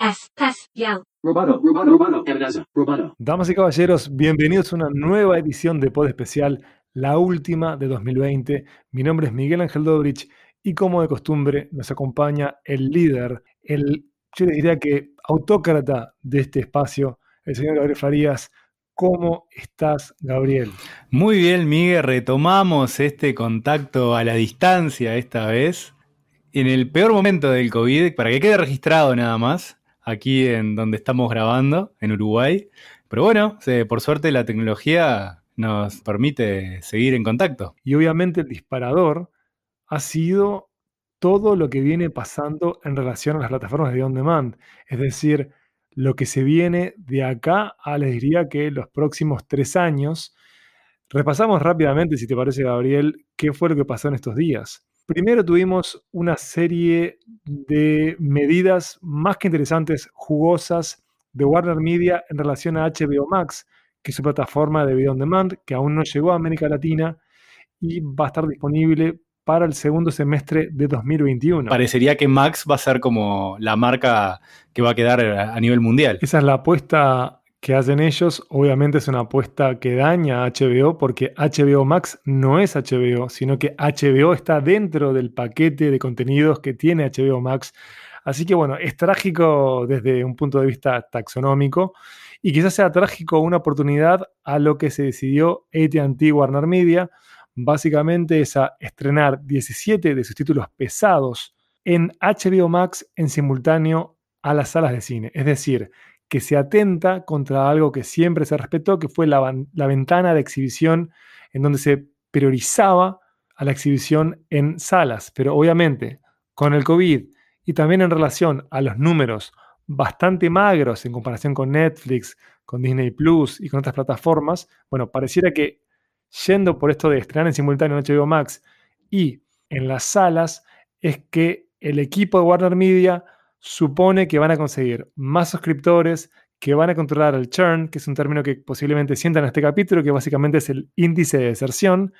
Espacial. Roboto, roboto, ebenezer, roboto. Damas y caballeros, bienvenidos a una nueva edición de Pod Especial, la última de 2020. Mi nombre es Miguel Ángel Dobrich y como de costumbre nos acompaña el líder, el, yo les diría que autócrata de este espacio, el señor Gabriel Farías. ¿Cómo estás, Gabriel? Muy bien, Miguel, retomamos este contacto a la distancia esta vez. En el peor momento del COVID, para que quede registrado nada más, aquí en donde estamos grabando, en Uruguay. Pero bueno, por suerte la tecnología nos permite seguir en contacto. Y obviamente el disparador ha sido todo lo que viene pasando en relación a las plataformas de on demand. Es decir, lo que se viene de acá a, les diría que los próximos tres años. Repasamos rápidamente, si te parece, Gabriel, qué fue lo que pasó en estos días. Primero tuvimos una serie de medidas más que interesantes, jugosas, de Warner Media en relación a HBO Max, que es su plataforma de video on demand, que aún no llegó a América Latina y va a estar disponible para el segundo semestre de 2021. Parecería que Max va a ser como la marca que va a quedar a a nivel mundial. Esa es la apuesta que hacen ellos. Obviamente es una apuesta que daña a HBO porque HBO Max no es HBO, sino que HBO está dentro del paquete de contenidos que tiene HBO Max. Así que bueno, es trágico desde un punto de vista taxonómico y quizás sea trágico una oportunidad a lo que se decidió AT&T Warner Media. Básicamente es a estrenar 17 de sus títulos pesados en HBO Max en simultáneo a las salas de cine. Es decir, que se atenta contra algo que siempre se respetó, que fue la, la ventana de exhibición en donde se priorizaba a la exhibición en salas. Pero obviamente, con el COVID y también en relación a los números bastante magros en comparación con Netflix, con Disney Plus y con otras plataformas, bueno, pareciera que yendo por esto de estrenar en simultáneo en HBO Max y en las salas, es que el equipo de Warner Media supone que van a conseguir más suscriptores, que van a controlar el churn, que es un término que posiblemente sientan en este capítulo, que básicamente es el índice de deserción.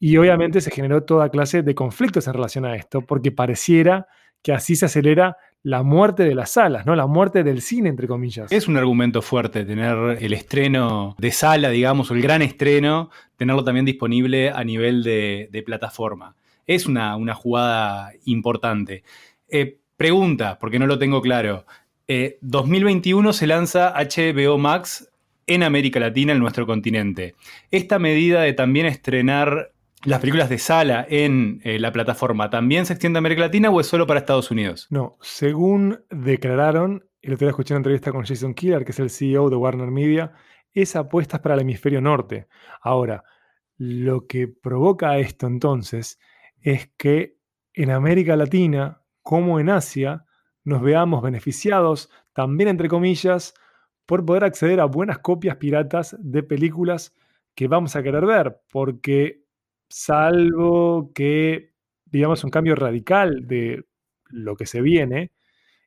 Y obviamente se generó toda clase de conflictos en relación a esto, porque pareciera que así se acelera la muerte de las salas, ¿no? La muerte del cine, entre comillas. Es un argumento fuerte tener el estreno de sala, digamos, o el gran estreno, tenerlo también disponible a nivel de, plataforma. Es una, una jugada importante. Eh, pregunta, porque no lo tengo claro. Eh, 2021 se lanza HBO Max en América Latina, en nuestro continente. ¿Esta medida de también estrenar las películas de sala en eh, la plataforma también se extiende a América Latina o es solo para Estados Unidos? No, según declararon, lo otro día escuché una entrevista con Jason Killer, que es el CEO de Warner Media, esa apuesta es para el hemisferio norte. Ahora, lo que provoca esto entonces es que en América Latina, como en Asia, nos veamos beneficiados, también entre comillas, por poder acceder a buenas copias piratas de películas que vamos a querer ver, porque salvo que, digamos, un cambio radical de lo que se viene,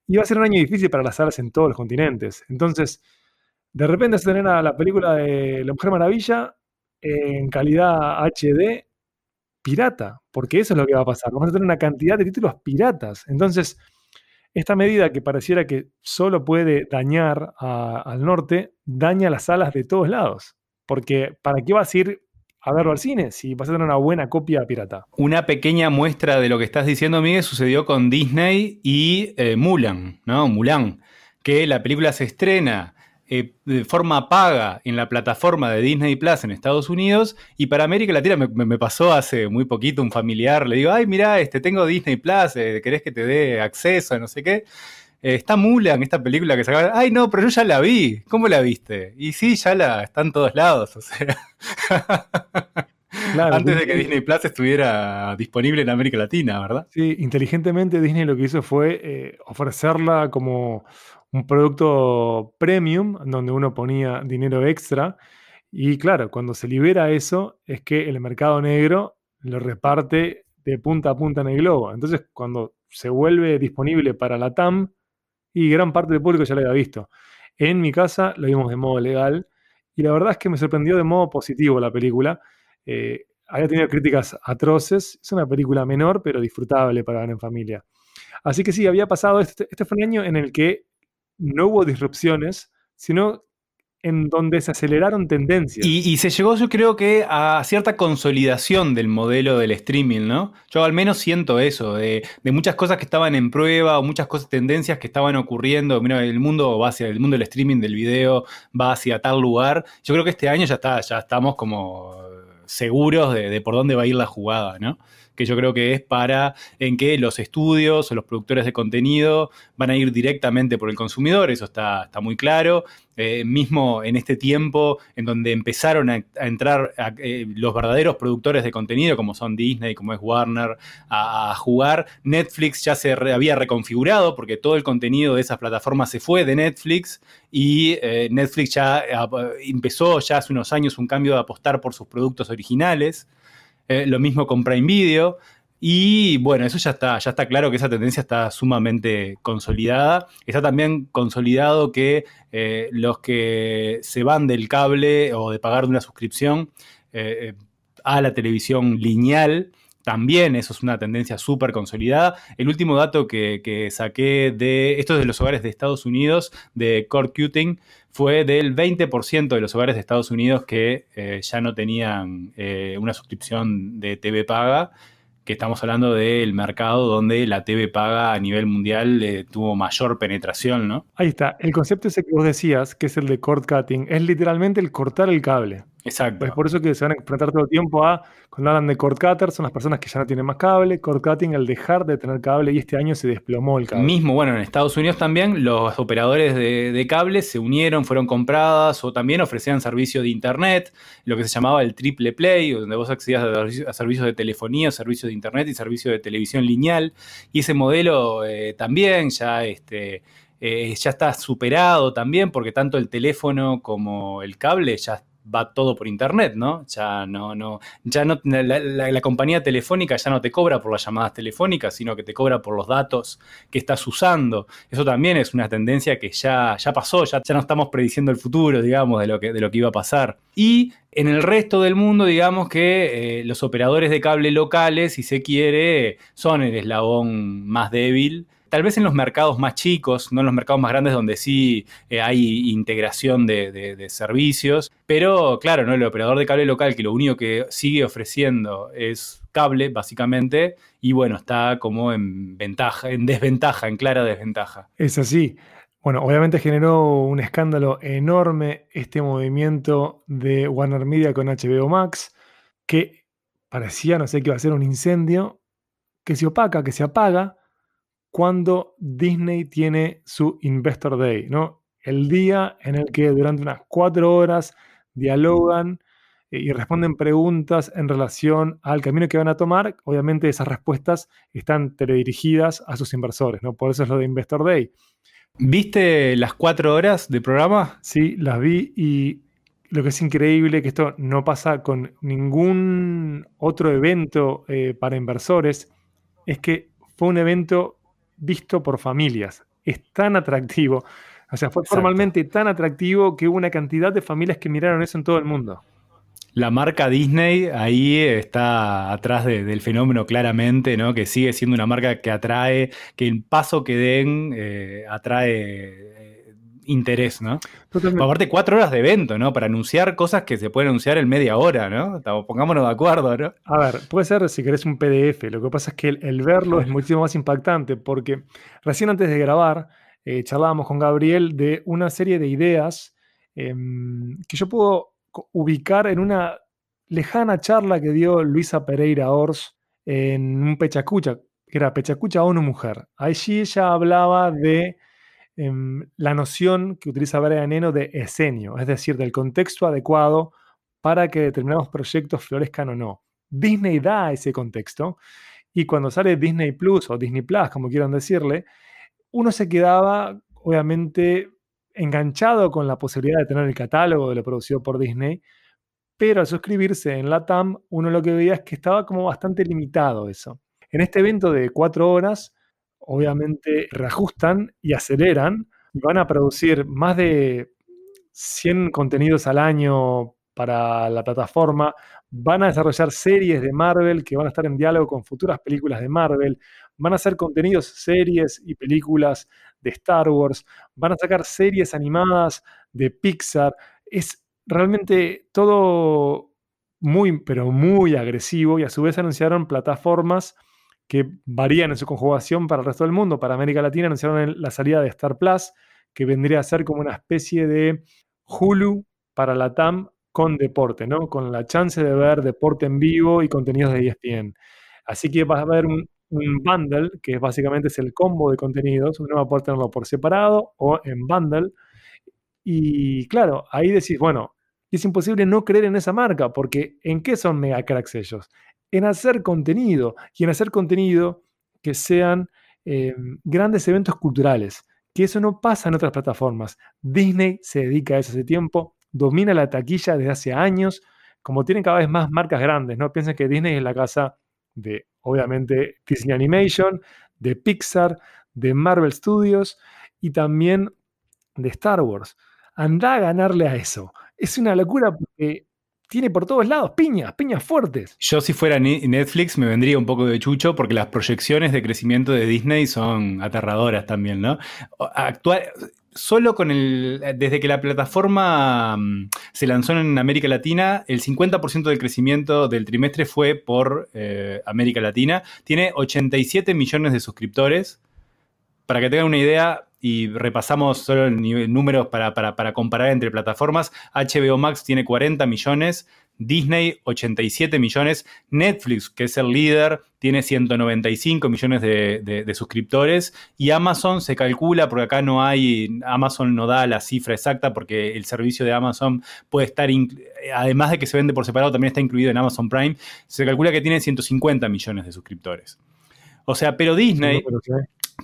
iba a ser un año difícil para las salas en todos los continentes. Entonces, de repente a tener a la película de La Mujer Maravilla en calidad HD pirata, porque eso es lo que va a pasar. Vamos a tener una cantidad de títulos piratas. Entonces, esta medida que pareciera que solo puede dañar al norte, daña las salas de todos lados. Porque ¿para qué vas a ir a verlo al cine si vas a tener una buena copia pirata? Una pequeña muestra de lo que estás diciendo, Miguel, sucedió con Disney y eh, Mulan, ¿no? Mulan, que la película se estrena eh, de forma paga en la plataforma de Disney Plus en Estados Unidos y para América Latina me, pasó hace muy poquito un familiar, le digo, ay, mira, este, tengo Disney Plus, eh, ¿querés que te dé acceso a no sé qué? Eh, está Mulan, esta película que sacaron. Ay, no, pero yo ya la vi. ¿Cómo la viste? Y sí, ya la está en todos lados. O sea. Claro, Antes de que Disney- Disney Plus estuviera disponible en América Latina, ¿verdad? Sí, inteligentemente Disney lo que hizo fue eh, ofrecerla como un producto premium, donde uno ponía dinero extra. Y claro, cuando se libera eso, es que el mercado negro lo reparte de punta a punta en el globo. Entonces, cuando se vuelve disponible para la TAM, y gran parte del público ya lo había visto. En mi casa lo vimos de modo legal, y la verdad es que me sorprendió de modo positivo la película. Eh, había tenido críticas atroces. Es una película menor, pero disfrutable para ver en familia. Así que sí, había pasado. Este, este fue un año en el que no hubo disrupciones, sino en donde se aceleraron tendencias. Y, se llegó, yo creo que, a cierta consolidación del modelo del streaming, ¿no? Yo al menos siento eso, de, muchas cosas que estaban en prueba o muchas cosas, tendencias que estaban ocurriendo. Mira, el mundo va hacia el mundo del streaming, del video, va hacia tal lugar. Yo creo que este año ya está, ya estamos como seguros de, de por dónde va a ir la jugada, ¿no? Que yo creo que es para en que los estudios o los productores de contenido van a ir directamente por el consumidor, eso está, está muy claro. Eh, mismo en este tiempo en donde empezaron a, entrar eh, los verdaderos productores de contenido, como son Disney, como es Warner, a, jugar, Netflix ya se había reconfigurado porque todo el contenido de esas plataformas se fue de Netflix y eh, Netflix ya empezó ya hace unos años un cambio de apostar por sus productos originales. Eh, lo mismo con Prime Video. Y bueno, eso ya está, ya está claro que esa tendencia está sumamente consolidada. Está también consolidado que eh, los que se van del cable o de pagar una suscripción eh, a la televisión lineal, también eso es una tendencia súper consolidada. El último dato que, saqué de, esto de los hogares de Estados Unidos, de Cord Cuting, fue del 20% de los hogares de Estados Unidos que eh, ya no tenían eh, una suscripción de TV paga, que estamos hablando del mercado donde la TV paga a nivel mundial eh, tuvo mayor penetración, ¿no? Ahí está. El concepto ese que vos decías, que es el de cord cutting, es literalmente el cortar el cable. Exacto. Es por eso que se van a enfrentar todo el tiempo a, cuando hablan de cord cutter, son las personas que ya no tienen más cable, cord cutting, el dejar de tener cable, y este año se desplomó el cable. Mismo, bueno, en Estados Unidos también los operadores de, de cable se unieron, fueron compradas o también ofrecían servicio de internet, lo que se llamaba el triple play, donde vos accedías a, servicios de telefonía, servicios de internet y servicio de televisión lineal, y ese modelo eh, también ya este, eh, ya está superado también, porque tanto el teléfono como el cable ya va todo por internet, ¿no? Ya no, no, ya no, la, compañía telefónica ya no te cobra por las llamadas telefónicas, sino que te cobra por los datos que estás usando. Eso también es una tendencia que ya, ya pasó, ya, ya no estamos prediciendo el futuro, digamos, de lo, que, de lo que iba a pasar. Y en el resto del mundo, digamos que eh, los operadores de cable locales, si se quiere, son el eslabón más débil Tal vez en los mercados más chicos, no en los mercados más grandes donde sí eh, hay integración de, servicios, pero claro, ¿no? el operador de cable local que lo único que sigue ofreciendo es cable, básicamente, y bueno, está como en ventaja, en desventaja, en clara desventaja. Es así. Bueno, obviamente generó un escándalo enorme este movimiento de Warner Media con HBO Max, que parecía, no sé, que iba a ser un incendio, que se opaca, que se apaga, cuando Disney tiene su Investor Day, ¿no? El día en el que durante unas cuatro horas dialogan eh, y responden preguntas en relación al camino que van a tomar. Obviamente esas respuestas están teledirigidas a sus inversores, ¿no? Por eso es lo de Investor Day. ¿Viste las cuatro horas de programa? Sí, las vi y lo que es increíble que esto no pasa con ningún otro evento eh, para inversores es que fue un evento visto por familias. Es tan atractivo. O sea, fue formalmente tan atractivo que hubo una cantidad de familias que miraron eso en todo el mundo. La marca Disney ahí está atrás del fenómeno claramente, ¿no? Que sigue siendo una marca que atrae, que el paso que den eh, atrae interés, ¿no? Aparte, cuatro horas de evento, ¿no? Para anunciar cosas que se pueden anunciar en media hora, ¿no? Pongámonos de acuerdo, ¿no? A ver, puede ser si querés un PDF. Lo que pasa es que el, verlo es muchísimo más impactante porque recién antes de grabar eh, charlábamos con Gabriel de una serie de ideas em, que yo puedo ubicar en una lejana charla que dio Luisa Pereira Ors en un Pechacucha, que era Pechacucha o una mujer. Allí ella hablaba de Em, la noción que utiliza Brian Eno de esenio, es decir, del contexto adecuado para que determinados proyectos florezcan o no. Disney da ese contexto y cuando sale Disney Plus o Disney Plus, como quieran decirle, uno se quedaba obviamente enganchado con la posibilidad de tener el catálogo de lo producido por Disney, pero al suscribirse en la TAM, uno lo que veía es que estaba como bastante limitado eso. En este evento de cuatro horas, obviamente reajustan y aceleran van a producir más de 100 contenidos al año para la plataforma, van a desarrollar series de Marvel que van a estar en diálogo con futuras películas de Marvel, van a hacer contenidos, series y películas de Star Wars, van a sacar series animadas de Pixar. Es realmente todo muy, pero muy agresivo y a su vez anunciaron plataformas que varían en su conjugación para el resto del mundo. Para América Latina anunciaron la salida de Star Plus, que vendría a ser como una especie de Hulu para la TAM con deporte, ¿no? Con la chance de ver deporte en vivo y contenidos de ESPN. Así que va a haber un, bundle, que básicamente es el combo de contenidos. Uno va a poder tenerlo por separado o en bundle. Y claro, ahí decís, bueno, es imposible no creer en esa marca, porque ¿en qué son mega cracks ellos? En hacer contenido y en hacer contenido que sean eh, grandes eventos culturales, que eso no pasa en otras plataformas. Disney se dedica a eso hace tiempo, domina la taquilla desde hace años, como tienen cada vez más marcas grandes, ¿no? Piensen que Disney es la casa de, obviamente, Disney Animation, de Pixar, de Marvel Studios y también de Star Wars. Anda a ganarle a eso. Es una locura porque tiene por todos lados piñas, piñas fuertes. Yo si fuera Netflix me vendría un poco de chucho porque las proyecciones de crecimiento de Disney son aterradoras también, ¿no? Actual, solo con el. Desde que la plataforma mm, se lanzó en América Latina, el 50% del crecimiento del trimestre fue por eh, América Latina. Tiene 87 millones de suscriptores. Para que tengan una idea, y repasamos solo números para, para, comparar entre plataformas, HBO Max tiene 40 millones, Disney 87 millones, Netflix, que es el líder, tiene 195 millones de, suscriptores y Amazon se calcula, porque acá no hay, Amazon no da la cifra exacta porque el servicio de Amazon puede estar, además de que se vende por separado, también está incluido en Amazon Prime, se calcula que tiene 150 millones de suscriptores. O sea, pero Disney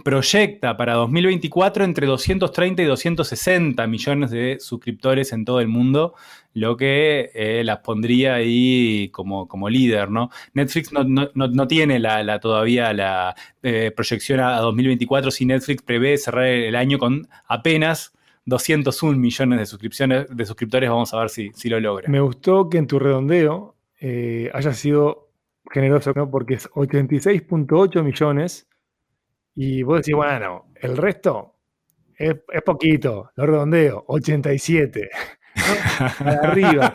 proyecta para 2024 entre 230 y 260 millones de suscriptores en todo el mundo, lo que eh, las pondría ahí como, como líder, ¿no? Netflix no, tiene la, todavía la eh, proyección a 2024, si Netflix prevé cerrar el año con apenas 201 millones de, suscripciones, de suscriptores, vamos a ver si, si lo logra. Me gustó que en tu redondeo eh, haya sido generoso, ¿no? porque es 86.8 millones y vos decís, bueno, el resto es, poquito, lo redondeo, 87. arriba.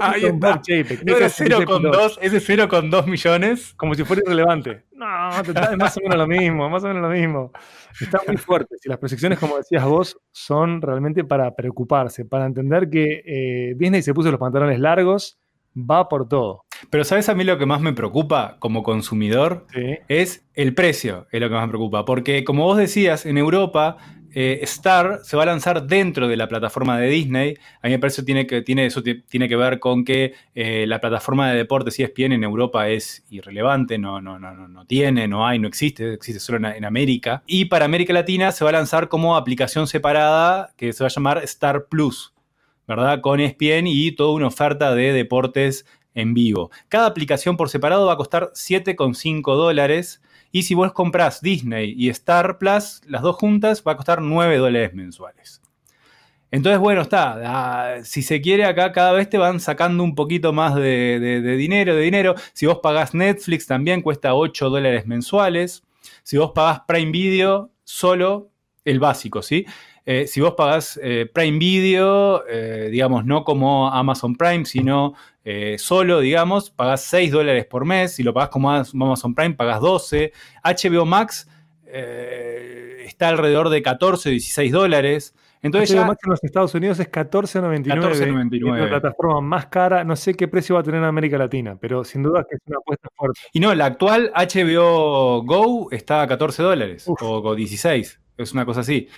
Ahí está. ese 0,2 millones. Como si fuera irrelevante. No, es más o menos lo mismo, más o menos lo mismo. Está muy fuerte. Y las proyecciones, como decías vos, son realmente para preocuparse, para entender que eh, Disney se puso los pantalones largos, va por todo. Pero ¿sabes a mí lo que más me preocupa como consumidor? Es el precio, es lo que más me preocupa. Porque como vos decías, en Europa eh, Star se va a lanzar dentro de la plataforma de Disney. A mí me parece que tiene que, tiene, eso tiene que ver con que eh, la plataforma de deportes ESPN en Europa es irrelevante, no, no, no, no, tiene, no hay, no existe, existe solo en, en, América. Y para América Latina se va a lanzar como aplicación separada que se va a llamar Star Plus. ¿Verdad? Con ESPN y toda una oferta de deportes en vivo. Cada aplicación por separado va a costar 7,5 dólares. Y si vos comprás Disney y Star Plus, las dos juntas, va a costar 9 dólares mensuales. Entonces, bueno, está. Ah, si se quiere, acá cada vez te van sacando un poquito más de, dinero, de dinero. Si vos pagás Netflix, también cuesta 8 dólares mensuales. Si vos pagás Prime Video, solo el básico, ¿sí? Eh, si vos pagás eh, Prime Video, eh, digamos, no como Amazon Prime, sino solo, digamos, pagás 6 dólares por mes. Si lo pagás como Amazon Prime, pagás 12. HBO Max está alrededor de 14, 16 dólares. Entonces HBO Max en los Estados Unidos es 14.99. 14.99. Es la plataforma más cara. No sé qué precio va a tener en América Latina, pero sin duda que es una apuesta fuerte. Y no, la actual HBO Go está a 14 dólares o 16. Es una cosa así.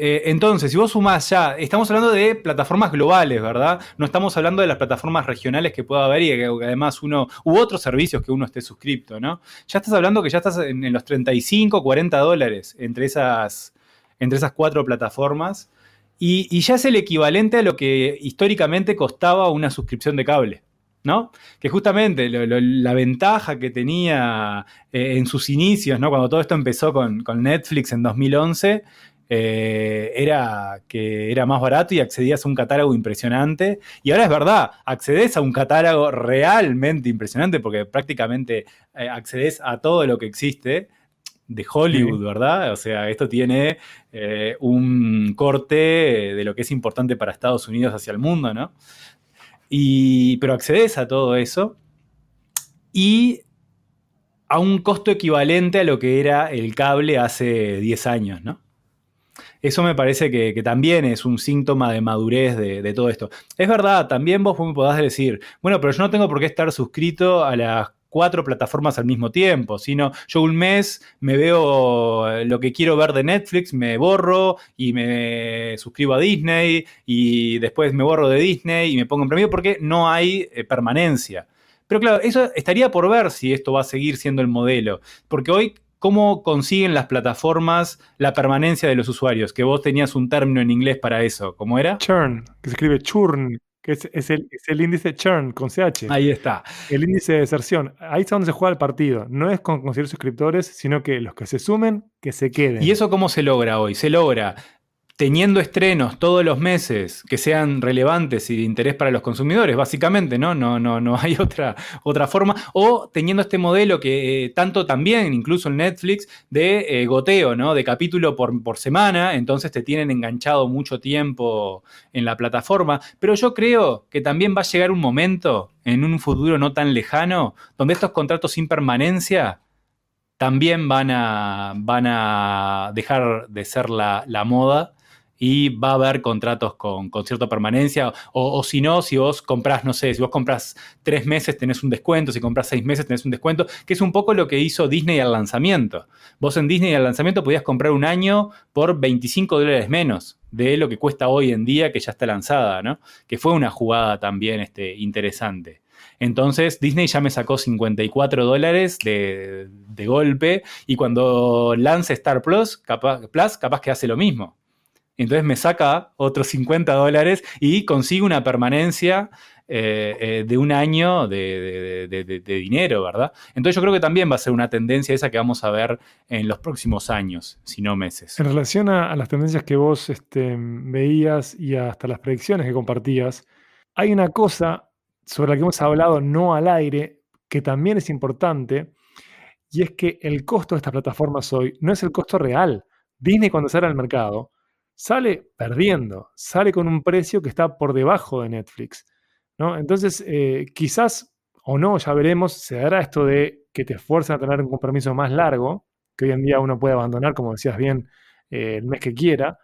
Eh, entonces, si vos sumás ya, estamos hablando de plataformas globales, ¿verdad? No estamos hablando de las plataformas regionales que pueda haber y que, además uno, u otros servicios que uno esté suscripto, ¿no? Ya estás hablando que ya estás en, los 35, 40 dólares entre esas, entre esas cuatro plataformas y, ya es el equivalente a lo que históricamente costaba una suscripción de cable. ¿no? Que justamente la ventaja que tenía eh, en sus inicios, ¿no? Cuando todo esto empezó con, con Netflix en 2011, eh, era que era más barato y accedías a un catálogo impresionante. Y ahora es verdad, accedes a un catálogo realmente impresionante porque prácticamente eh, accedes a todo lo que existe. de Hollywood, ¿verdad? O sea, esto tiene eh, un corte de lo que es importante para Estados Unidos hacia el mundo, ¿no? Y, pero accedes a todo eso y a un costo equivalente a lo que era el cable hace 10 años, ¿no? Eso me parece que, también es un síntoma de madurez de, todo esto. Es verdad, también vos me podás decir, bueno, pero yo no tengo por qué estar suscrito a las cuatro plataformas al mismo tiempo, sino yo un mes me veo eh, lo que quiero ver de Netflix, me borro y me suscribo a Disney y después me borro de Disney y me pongo en premio porque no hay eh, permanencia. Pero claro, eso estaría por ver si esto va a seguir siendo el modelo, porque hoy ¿Cómo consiguen las plataformas la permanencia de los usuarios? Que vos tenías un término en inglés para eso. ¿Cómo era? Churn, que se escribe churn es, el, índice churn con CH. Ahí está. El índice de deserción. Ahí es donde se juega el partido. No es con conseguir suscriptores, sino que los que se sumen, que se queden. ¿Y eso cómo se logra hoy? Se logra teniendo estrenos todos los meses que sean relevantes y de interés para los consumidores, básicamente, ¿no? No, no, no hay otra, otra forma. O teniendo este modelo que eh, tanto también, incluso en Netflix, de eh, goteo, ¿no? De capítulo por, por, semana, entonces te tienen enganchado mucho tiempo en la plataforma. Pero yo creo que también va a llegar un momento, en un futuro no tan lejano, donde estos contratos sin permanencia también van a, van a dejar de ser la, la moda y va a haber contratos con, cierta permanencia, o, si no, si vos compras, no sé, si vos compras tres meses tenés un descuento, si compras seis meses tenés un descuento, que es un poco lo que hizo Disney al lanzamiento. Vos en Disney al lanzamiento podías comprar un año por 25 dólares menos de lo que cuesta hoy en día que ya está lanzada, ¿no? Que fue una jugada también este, interesante. Entonces Disney ya me sacó 54 dólares de, golpe y cuando lance Star Plus Plus, capaz que hace lo mismo entonces me saca otros 50 dólares y consigo una permanencia eh, eh, de un año de, dinero, ¿verdad? Entonces yo creo que también va a ser una tendencia esa que vamos a ver en los próximos años, si no meses. En relación a, las tendencias que vos este, veías y hasta las predicciones que compartías, hay una cosa sobre la que hemos hablado no al aire, que también es importante, y es que el costo de estas plataformas hoy no es el costo real. Disney cuando sale al mercado sale perdiendo, sale con un precio que está por debajo de Netflix. ¿no? Entonces, eh, quizás o no, ya veremos, se dará esto de que te esfuerzan a tener un compromiso más largo, que hoy en día uno puede abandonar, como decías bien, eh, el mes que quiera.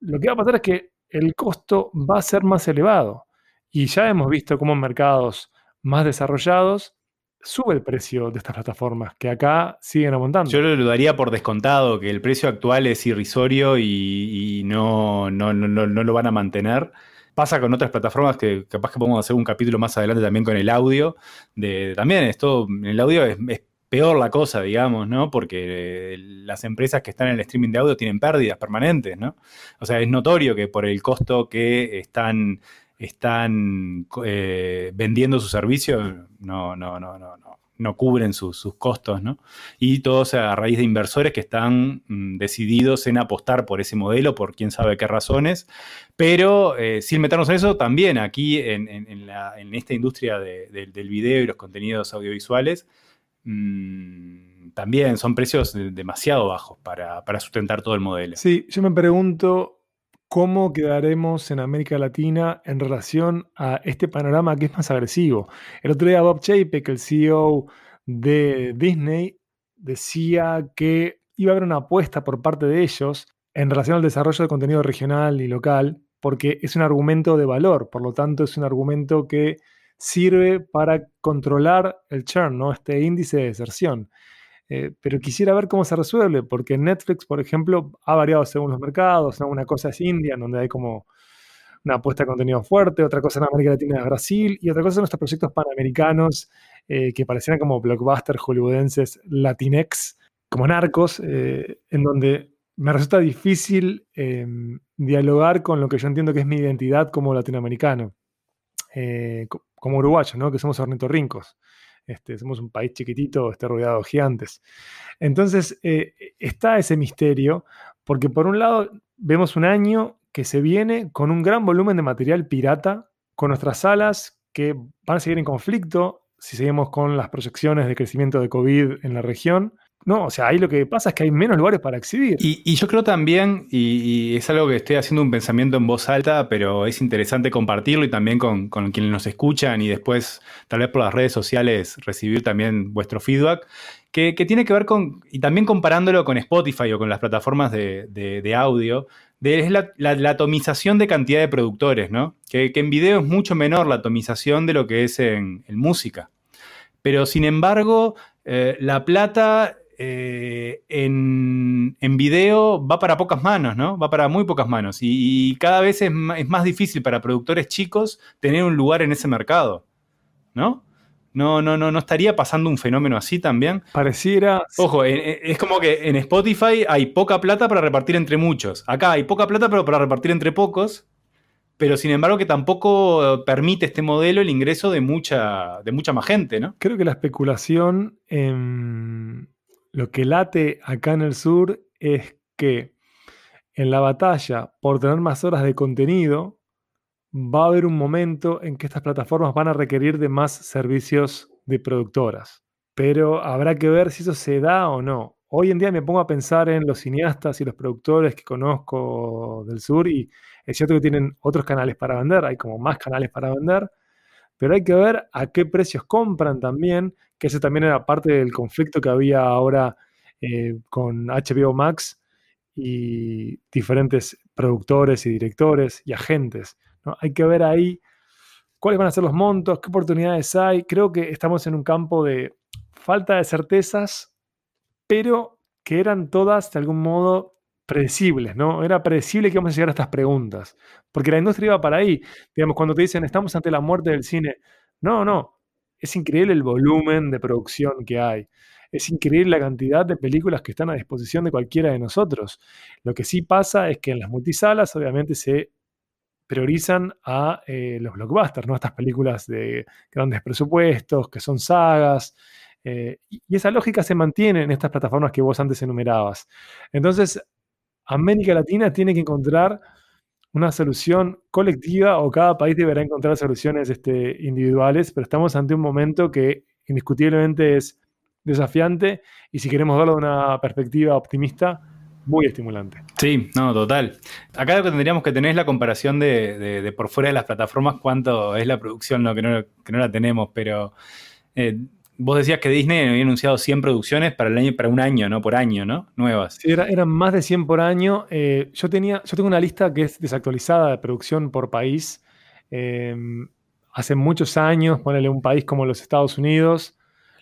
Lo que va a pasar es que el costo va a ser más elevado. Y ya hemos visto cómo en mercados más desarrollados sube el precio de estas plataformas, que acá siguen aumentando. Yo lo daría por descontado, que el precio actual es irrisorio y, no, no, lo van a mantener. Pasa con otras plataformas que capaz que podemos hacer un capítulo más adelante también con el audio. De, también esto, el audio es, peor la cosa, digamos, ¿no? Porque las empresas que están en el streaming de audio tienen pérdidas permanentes, ¿no? O sea, es notorio que por el costo que están están eh, vendiendo su servicio, no, no, no, no, no, no cubren sus costos, ¿no? Y todos a raíz de inversores que están mm, decididos en apostar por ese modelo, por quién sabe qué razones, pero eh, sin meternos en eso, también aquí en, esta industria del video y los contenidos audiovisuales, mm, también son precios demasiado bajos para, para sustentar todo el modelo. Sí, yo me pregunto cómo quedaremos en América Latina en relación a este panorama que es más agresivo. El otro día Bob Chapek, el CEO de Disney, decía que iba a haber una apuesta por parte de ellos en relación al desarrollo de contenido regional y local, porque es un argumento de valor, por lo tanto es un argumento que sirve para controlar el churn, ¿no? este índice de deserción. Eh, pero quisiera ver cómo se resuelve, porque Netflix, por ejemplo, ha variado según los mercados. Una cosa es India, en donde hay como una apuesta de contenido fuerte, otra cosa en América Latina es Brasil, y otra cosa son estos proyectos panamericanos eh, que parecieran como blockbusters hollywoodenses latinex, como narcos, eh, en donde me resulta difícil em, dialogar con lo que yo entiendo que es mi identidad como latinoamericano, como uruguayo, ¿no? que somos ornitorrincos. Este, somos un país chiquitito, está rodeado de gigantes. Entonces, eh, está ese misterio, porque por un lado vemos un año que se viene con un gran volumen de material pirata, con nuestras salas que van a seguir en conflicto si seguimos con las proyecciones de crecimiento de COVID en la región. No, o sea, ahí lo que pasa es que hay menos lugares para exhibir. Y, yo creo también, y, es algo que estoy haciendo un pensamiento en voz alta, pero es interesante compartirlo y también con, quienes nos escuchan y después, tal vez por las redes sociales, recibir también vuestro feedback, que, tiene que ver con, y también comparándolo con Spotify o con las plataformas de, audio, de, es la, atomización de cantidad de productores, ¿no? Que, en video es mucho menor la atomización de lo que es en, música. Pero sin embargo, eh, la plata eh, en, video va para pocas manos, ¿no? Va para muy pocas manos. Y, cada vez es más, difícil para productores chicos tener un lugar en ese mercado, ¿no? No, no, no, no estaría pasando un fenómeno así también. Pareciera. Ojo, es como que en Spotify hay poca plata para repartir entre muchos. Acá hay poca plata, pero para repartir entre pocos. Pero sin embargo, que tampoco permite este modelo el ingreso de mucha, de mucha más gente, ¿no? Creo que la especulación en lo que late acá en el sur es que en la batalla por tener más horas de contenido, va a haber un momento en que estas plataformas van a requerir de más servicios de productoras. Pero habrá que ver si eso se da o no. Hoy en día me pongo a pensar en los cineastas y los productores que conozco del sur y es cierto que tienen otros canales para vender, hay como más canales para vender, pero hay que ver a qué precios compran también que ese también era parte del conflicto que había ahora eh, con HBO Max y diferentes productores y directores y agentes. ¿no? Hay que ver ahí cuáles van a ser los montos, qué oportunidades hay. Creo que estamos en un campo de falta de certezas, pero que eran todas de algún modo predecibles, ¿no? Era predecible que íbamos a llegar a estas preguntas, porque la industria iba para ahí. Digamos, cuando te dicen, estamos ante la muerte del cine, no, no, es increíble el volumen de producción que hay. Es increíble la cantidad de películas que están a disposición de cualquiera de nosotros. Lo que sí pasa es que en las multisalas obviamente se priorizan a eh, los blockbusters, ¿no? Estas películas de grandes presupuestos, que son sagas. Eh, y esa lógica se mantiene en estas plataformas que vos antes enumerabas. Entonces, América Latina tiene que encontrar una solución colectiva o cada país deberá encontrar soluciones este, individuales, pero estamos ante un momento que indiscutiblemente es desafiante y si queremos verlo de una perspectiva optimista, muy estimulante. Sí, no, total. Acá lo que tendríamos que tener es la comparación de, por fuera de las plataformas, cuánto es la producción, que, no, la tenemos, pero eh, Vos decías que Disney había anunciado 100 producciones para, el año, para un año, ¿no? Por año, ¿no? Nuevas. Sí, eran más de 100 por año. Eh, yo, tenía, yo tengo una lista que es desactualizada de producción por país. Em, hace muchos años, ponele un país como los Estados Unidos.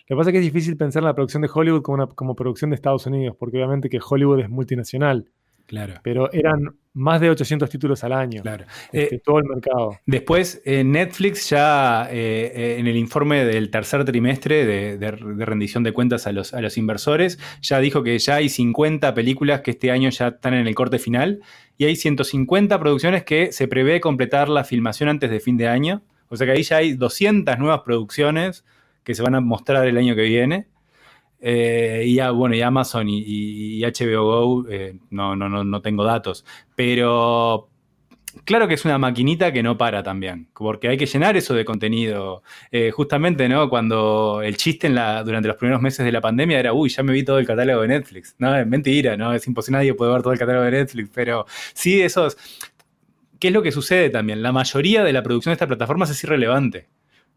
Lo que pasa es que es difícil pensar en la producción de Hollywood como, una, como producción de Estados Unidos, porque obviamente que Hollywood es multinacional. Claro. Pero eran más de 800 títulos al año. Claro. Este, eh, todo el mercado. Después, eh, Netflix ya eh, en el informe del tercer trimestre de, rendición de cuentas a los, a los, inversores, ya dijo que ya hay 50 películas que este año ya están en el corte final y hay 150 producciones que se prevé completar la filmación antes de fin de año. O sea que ahí ya hay 200 nuevas producciones que se van a mostrar el año que viene. Eh, y ya, bueno, y Amazon y, HBO Go, eh, no, no, no, no tengo datos. Pero claro que es una maquinita que no para también, porque hay que llenar eso de contenido. Eh, justamente, ¿no? Cuando el chiste durante los primeros meses de la pandemia era, uy, ya me vi todo el catálogo de Netflix. No, es mentira, ¿no? Es imposible, nadie puede ver todo el catálogo de Netflix, pero sí, esos. ¿Qué es lo que sucede también? La mayoría de la producción de estas plataformas es irrelevante,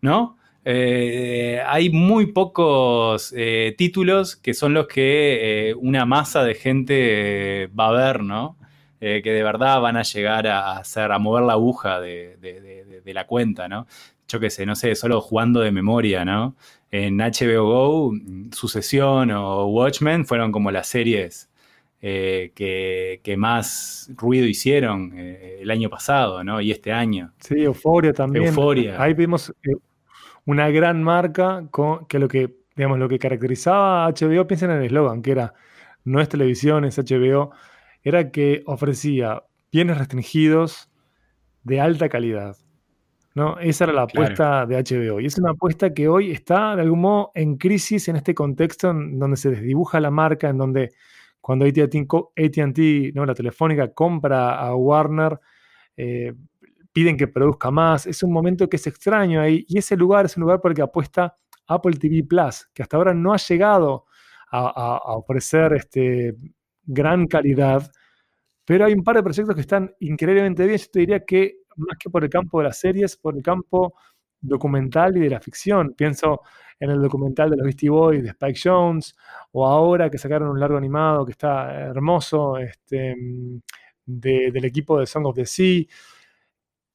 ¿no? Eh, hay muy pocos eh, títulos que son los que eh, una masa de gente va a ver, ¿no? que de verdad van a llegar a hacer, a mover la aguja de, la cuenta, ¿no? Yo qué sé, no sé, solo jugando de memoria, ¿no? En HBO Go, Sucesión o Watchmen fueron como las series que, más ruido hicieron el año pasado, ¿no? Y este año. Sí, Euforia también. Euforia. Ahí vimos una gran marca con, que lo que, digamos, lo que caracterizaba a HBO, piensen en el eslogan, que era no es televisión, es HBO, era que ofrecía bienes restringidos de alta calidad. ¿no? Esa era la apuesta de HBO. Y es una apuesta que hoy está de algún modo en crisis en este contexto en donde se desdibuja la marca, en donde cuando ATT, ¿no? la telefónica, compra a Warner, eh, piden que produzca más. Es un momento que es extraño ahí. Y ese lugar es un lugar por el que apuesta Apple TV Plus, que hasta ahora no ha llegado a, ofrecer este, gran calidad, pero hay un par de proyectos que están increíblemente bien. Yo te diría que más que por el campo de las series, por el campo documental y de la ficción. Pienso en el documental de los Beastie Boys de Spike Jones, o ahora que sacaron un largo animado que está hermoso, este, mm, de- del equipo de Song of the Sea.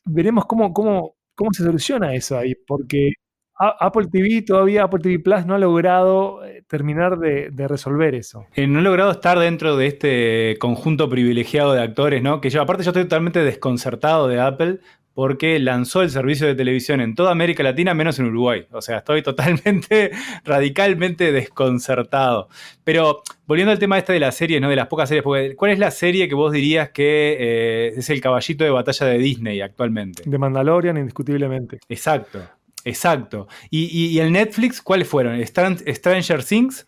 Veremos cómo, cómo, cómo se soluciona eso ahí, porque Apple TV todavía, Apple TV Plus no ha logrado eh, terminar de, resolver eso. Eh, no he logrado estar dentro de este conjunto privilegiado de actores, ¿no? Que yo, aparte, yo estoy totalmente desconcertado de Apple porque lanzó el servicio de televisión en toda América Latina, menos en Uruguay. O sea, estoy totalmente, radicalmente desconcertado. Pero volviendo al tema este de las series, ¿no? De las pocas series, porque, ¿cuál es la serie que vos dirías que eh, es el caballito de batalla de Disney actualmente? De Mandalorian, indiscutiblemente. Exacto, exacto. ¿Y, y- y el Netflix cuáles fueron? Stran- Stranger Things,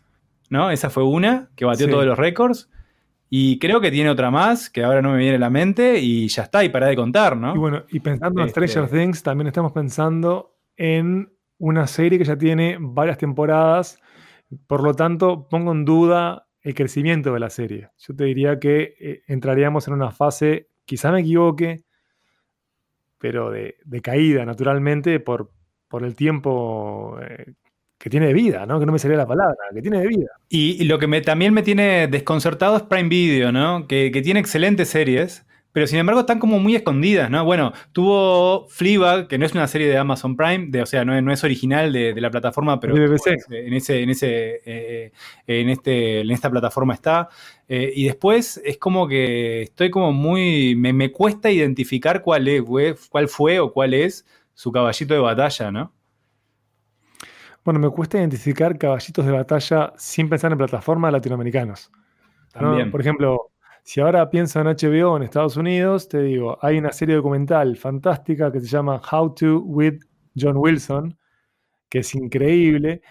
¿no? Esa fue una que batió Sí. todos los récords. Y creo que tiene otra más que ahora no me viene a la mente y ya está, y para de contar, ¿no? Y bueno, y pensando en Este- Stranger Things, también estamos pensando en una serie que ya tiene varias temporadas. Por lo tanto, pongo en duda el crecimiento de la serie. Yo te diría que eh, entraríamos en una fase, quizá me equivoque, pero de, de caída, naturalmente, por, por el tiempo eh, que tiene de vida, ¿no? Que no me salía la palabra, que tiene de vida. Y, y lo que me, también me tiene desconcertado es Prime Video, ¿no? Que, que tiene excelentes series, pero sin embargo están como muy escondidas, ¿no? Bueno, tuvo Fleabag, que no es una serie de Amazon Prime, de, o sea, no es, no es original de, de la plataforma, pero en, ese, en, ese, eh, en, este, en esta plataforma está. Eh, y después es como que estoy como muy... Me, me cuesta identificar cuál, es, cuál fue o cuál es su caballito de batalla, ¿no? Bueno, me cuesta identificar caballitos de batalla sin pensar en plataformas latinoamericanos. ¿no? También. Por ejemplo, si ahora pienso en HBO en Estados Unidos, te digo, hay una serie documental fantástica que se llama How to with John Wilson, que es increíble.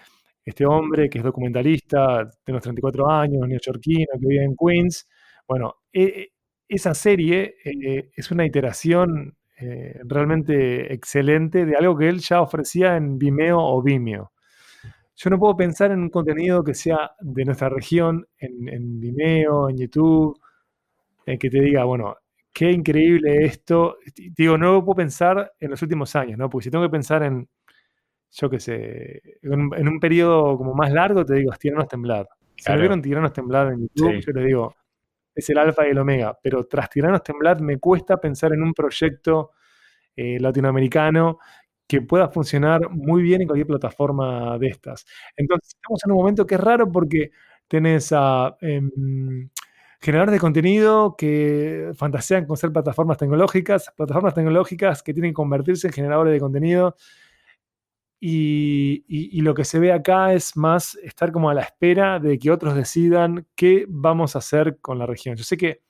Este hombre que es documentalista, de unos 34 años, neoyorquino, que vive en Queens. Bueno, e- e- esa serie eh, es una iteración eh, realmente excelente de algo que él ya ofrecía en Vimeo o Vimeo. Yo no puedo pensar en un contenido que sea de nuestra región, en, en Vimeo, en YouTube, en que te diga, bueno, qué increíble esto. Te Digo, no lo puedo pensar en los últimos años, ¿no? Porque si tengo que pensar en, yo qué sé, en, un- en un periodo como más largo, te digo, Tiranos Temblad. Si Claro. vieron Tiranos Temblad en YouTube, Sí. yo les digo, es el alfa y el omega. Pero tras Tiranos Temblad me cuesta pensar en un proyecto eh, latinoamericano que pueda funcionar muy bien en cualquier plataforma de estas. Entonces, estamos en un momento que es raro porque tenés a em, generadores de contenido que fantasean con ser plataformas tecnológicas, plataformas tecnológicas que tienen que convertirse en generadores de contenido. Y, lo que se ve acá es más estar como a la espera de que otros decidan qué vamos a hacer con la región. Yo sé que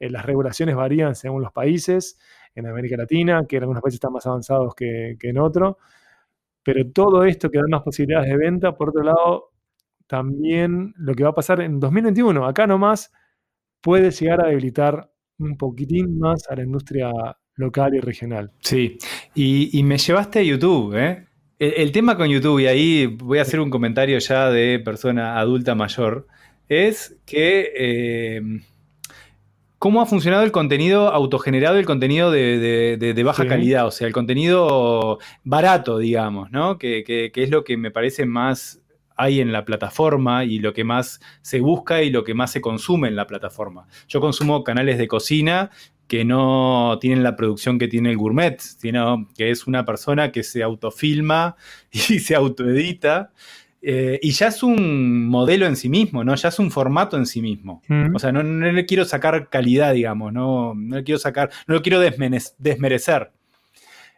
eh, las regulaciones varían según los países, en América Latina, que en algunos países están más avanzados que, que en otros, pero todo esto que da más posibilidades de venta, por otro lado, también lo que va a pasar en 2021, acá nomás, puede llegar a debilitar un poquitín más a la industria local y regional. Sí, y, y me llevaste a YouTube, ¿eh? El, tema con YouTube, y ahí voy a hacer un comentario ya de persona adulta mayor, es que eh, cómo ha funcionado el contenido autogenerado y el contenido de, de- de- de baja Sí. calidad, o sea, el contenido barato, digamos, ¿no? Que, que- que es lo que me parece más hay en la plataforma y lo que más se busca y lo que más se consume en la plataforma. Yo consumo canales de cocina que no tienen la producción que tiene el gourmet, sino que es una persona que se autofilma y se autoedita. Eh, y ya es un modelo en sí mismo, ¿no? Ya es un formato en sí mismo. Mm. O sea, no, no le quiero sacar calidad, digamos, no, no le quiero sacar, no lo quiero desmerecer.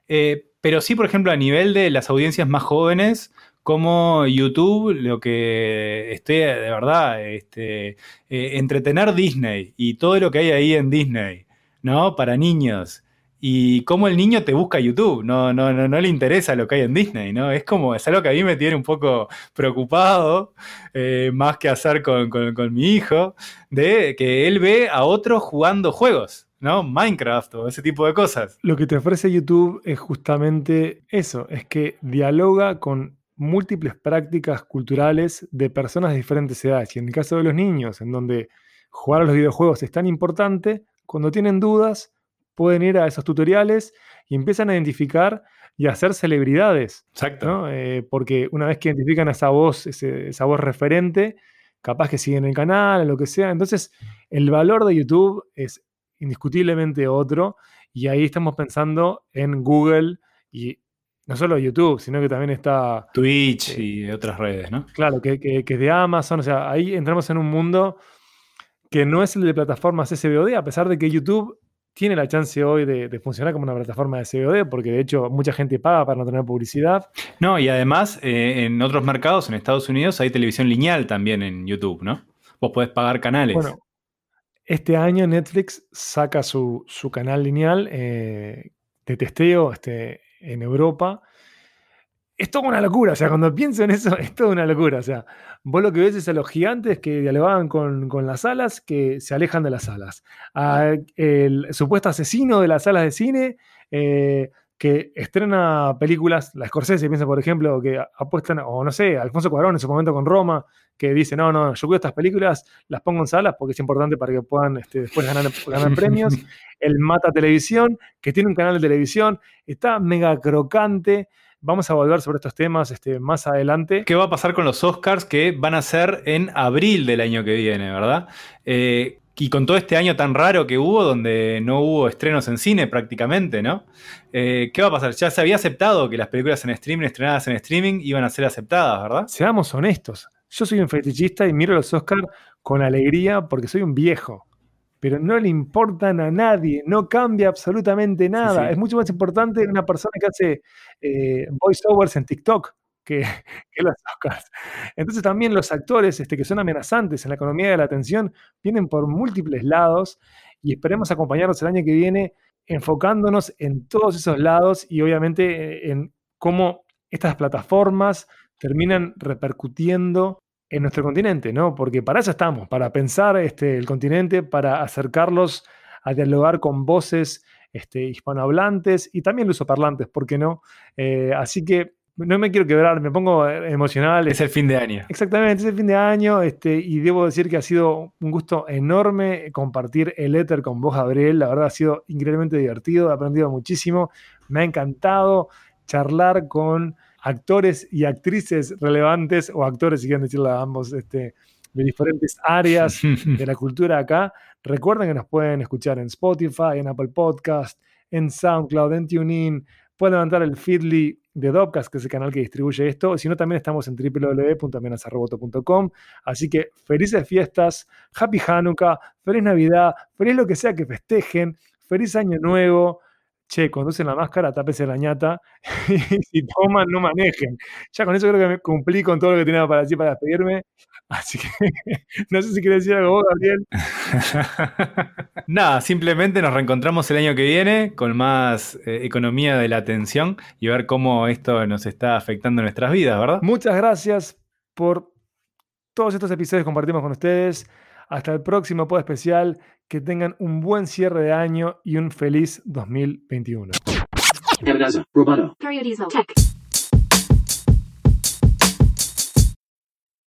Eh, pero sí, por ejemplo, a nivel de las audiencias más jóvenes, como YouTube, lo que esté de verdad, este, eh, entretener Disney y todo lo que hay ahí en Disney, ¿no? Para niños. Y cómo el niño te busca YouTube, no, no, no, no le interesa lo que hay en Disney, ¿no? Es como, es algo que a mí me tiene un poco preocupado, eh, más que hacer con, con- con mi hijo, de que él ve a otros jugando juegos, ¿no? Minecraft o ese tipo de cosas. Lo que te ofrece YouTube es justamente eso, es que dialoga con múltiples prácticas culturales de personas de diferentes edades. Y en el caso de los niños, en donde jugar a los videojuegos es tan importante, cuando tienen dudas, pueden ir a esos tutoriales y empiezan a identificar y a ser celebridades. Exacto. ¿no? Eh, porque una vez que identifican a esa voz, ese- esa voz referente, capaz que siguen el canal, lo que sea. Entonces, el valor de YouTube es indiscutiblemente otro. Y ahí estamos pensando en Google y no solo YouTube, sino que también está, Twitch y otras redes, ¿no? claro, que, que- que es de Amazon. O sea, ahí entramos en un mundo que no es el de plataformas SVOD, a pesar de que YouTube tiene la chance hoy de, de funcionar como una plataforma de SVOD, porque de hecho mucha gente paga para no tener publicidad. No, y además eh, en otros mercados, en Estados Unidos, hay televisión lineal también en YouTube, ¿no? Vos podés pagar canales. Bueno, este año Netflix saca su, su canal lineal eh, de testeo este, en Europa. Es toda una locura, o sea, cuando pienso en eso, es toda una locura. O sea, vos lo que ves es a los gigantes que dialogaban con, con las salas que se alejan de las salas. A el supuesto asesino de las salas de cine eh, que estrena películas, la Scorsese piensa, por ejemplo, que apuestan, o no sé, Alfonso Cuarón en su momento con Roma, que dice, no, no, yo cuido estas películas, las pongo en salas porque es importante para que puedan este, después ganar, ganar premios. El Mata Televisión, que tiene un canal de televisión, está mega crocante. Vamos a volver sobre estos temas este, más adelante. ¿Qué va a pasar con los Oscars que van a ser en abril del año que viene, verdad? Eh, y con todo este año tan raro que hubo, donde no hubo estrenos en cine prácticamente, ¿no? Eh, ¿Qué va a pasar? Ya se había aceptado que las películas en streaming, estrenadas en streaming, iban a ser aceptadas, ¿verdad? Seamos honestos, yo soy un fetichista y miro los Oscars con alegría porque soy un viejo. Pero no le importan a nadie, no cambia absolutamente nada. Sí. Es mucho más importante una persona que hace eh, voiceovers en TikTok que, que los Oscars. Entonces también los actores este, que son amenazantes en la economía de la atención vienen por múltiples lados y esperemos acompañarnos el año que viene enfocándonos en todos esos lados y obviamente en cómo estas plataformas terminan repercutiendo en nuestro continente, ¿no? Porque para eso estamos, para pensar este, el continente, para acercarlos a dialogar con voces este, hispanohablantes y también lusoparlantes, ¿por qué no? Eh, así que no me quiero quebrar, me pongo eh, emocional. Es el fin de año. Exactamente, es el fin de año este, y debo decir que ha sido un gusto enorme compartir el éter con vos, Gabriel. La verdad ha sido increíblemente divertido, he aprendido muchísimo, me ha encantado charlar con actores y actrices relevantes, o actores, si quieren decirlo a ambos, este, de diferentes áreas de la cultura acá. Recuerden que nos pueden escuchar en Spotify, en Apple Podcast, en SoundCloud, en TuneIn. Pueden levantar el Feedly de Dopcast, que es el canal que distribuye esto. Si no, también estamos en www.amenazarroboto.com. Así que felices fiestas, Happy Hanukkah, feliz Navidad, feliz lo que sea que festejen, feliz Año Nuevo. Che, cuando usen la máscara, tápese la ñata. y si toman, no manejen. Ya con eso creo que me cumplí con todo lo que tenía para decir para despedirme. Así que no sé si quieres decir algo vos, Gabriel. Nada, simplemente nos reencontramos el año que viene con más eh, economía de la atención y ver cómo esto nos está afectando nuestras vidas, ¿verdad? Muchas gracias por todos estos episodios que compartimos con ustedes. Hasta el próximo pod especial. Que tengan un buen cierre de año y un feliz 2021.